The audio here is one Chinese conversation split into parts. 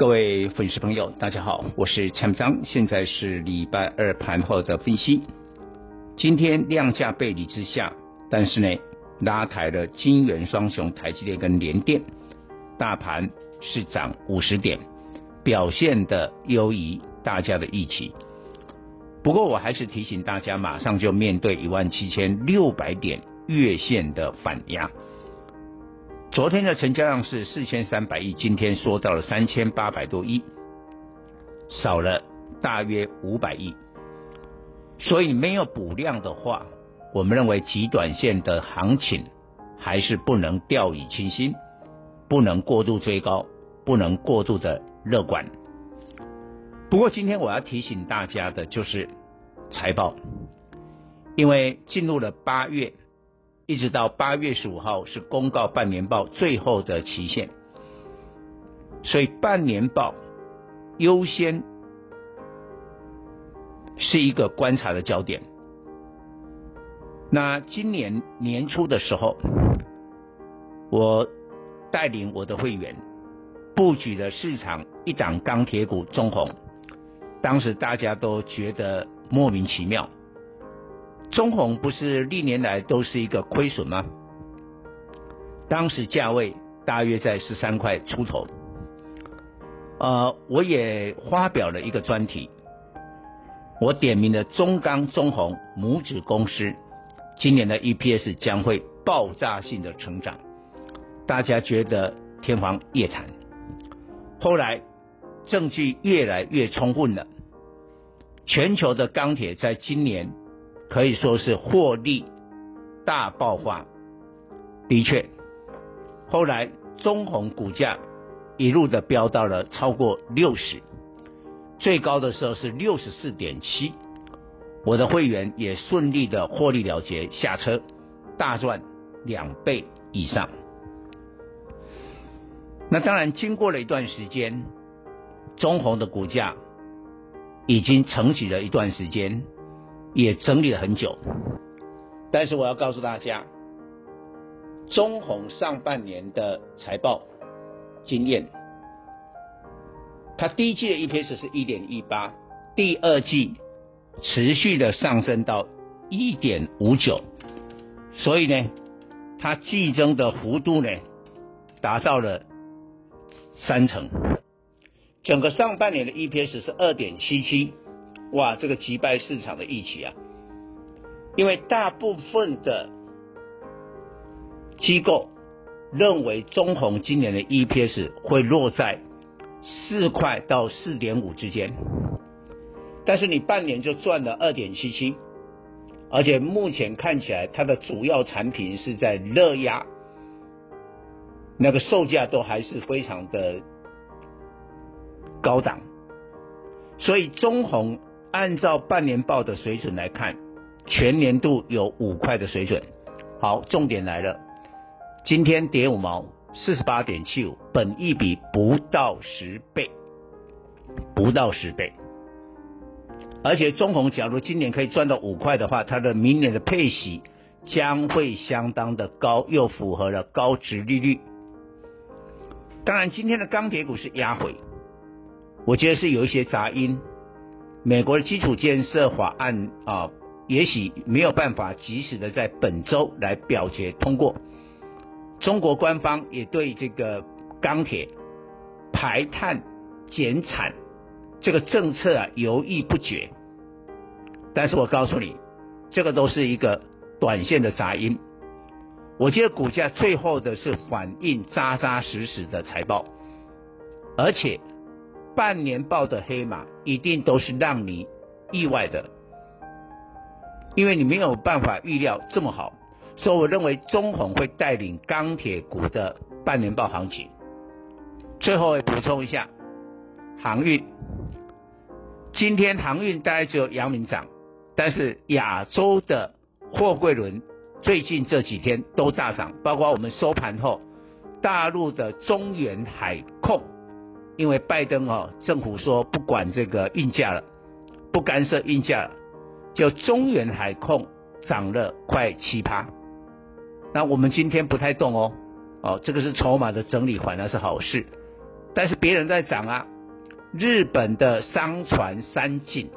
各位粉丝朋友，大家好，我是蔡章，现在是礼拜二盘后的分析。今天量价背离之下，但是呢，拉抬了金元双雄台积电跟联电，大盘是涨五十点，表现的优于大家的预期。不过我还是提醒大家，马上就面对一万七千六百点月线的反压。昨天的成交量是四千三百亿，今天缩到了三千八百多亿，少了大约五百亿。所以没有补量的话，我们认为极短线的行情还是不能掉以轻心，不能过度追高，不能过度的乐观。不过今天我要提醒大家的就是财报，因为进入了八月。一直到八月十五号是公告半年报最后的期限，所以半年报优先是一个观察的焦点。那今年年初的时候，我带领我的会员布局了市场一档钢铁股中鸿，当时大家都觉得莫名其妙。中鸿不是历年来都是一个亏损吗？当时价位大约在十三块出头。呃，我也发表了一个专题，我点名了中钢、中鸿母子公司，今年的 EPS 将会爆炸性的成长，大家觉得天方夜谭。后来证据越来越充分了，全球的钢铁在今年。可以说是获利大爆发，的确，后来中鸿股价一路的飙到了超过六十，最高的时候是六十四点七，我的会员也顺利的获利了结下车，大赚两倍以上。那当然，经过了一段时间，中鸿的股价已经承起了一段时间。也整理了很久，但是我要告诉大家，中鸿上半年的财报经验，它第一季的 EPS 是一点一八，第二季持续的上升到一点五九，所以呢，它季增的幅度呢达到了三成，整个上半年的 EPS 是二点七七。哇，这个击败市场的预期啊！因为大部分的机构认为中鸿今年的 EPS 会落在四块到四点五之间，但是你半年就赚了二点七七，而且目前看起来它的主要产品是在热压，那个售价都还是非常的高档，所以中鸿。按照半年报的水准来看，全年度有五块的水准。好，重点来了，今天跌五毛，四十八点七五，本一比不到十倍，不到十倍。而且中红假如今年可以赚到五块的话，它的明年的配息将会相当的高，又符合了高值利率。当然，今天的钢铁股是压回，我觉得是有一些杂音。美国的基础建设法案啊，也许没有办法及时的在本周来表决通过。中国官方也对这个钢铁排碳减产这个政策啊犹豫不决。但是我告诉你，这个都是一个短线的杂音。我觉得股价最后的是反映扎扎实实的财报，而且。半年报的黑马一定都是让你意外的，因为你没有办法预料这么好，所以我认为中鸿会带领钢铁股的半年报行情。最后我补充一下，航运今天航运大概只有阳明涨，但是亚洲的货柜轮最近这几天都大涨，包括我们收盘后，大陆的中远海控，因为拜登哦政府说不管这个运价了，不干涉运价了，就中远海控涨了快七趴。那我们今天不太动哦，哦这个是筹码的整理，反而是好事，但是别人在涨啊。日本的商船三井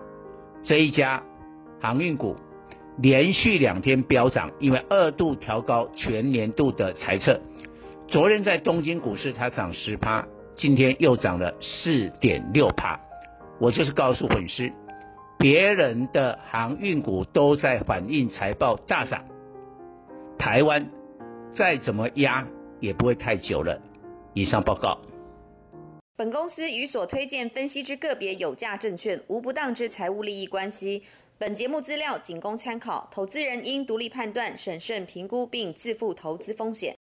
这一家航运股连续两天飙涨，因为二度调高全年度的财测。昨天在东京股市它涨十趴，今天又涨了四点六趴。我就是告诉粉丝，别人的航运股都在反映财报大涨，台湾再怎么压也不会太久了。以上报告。本公司与所推荐分析之个别有价证券无不当之财务利益关系。本节目资料仅供参考，投资人应独立判断、审慎评估并自负投资风险。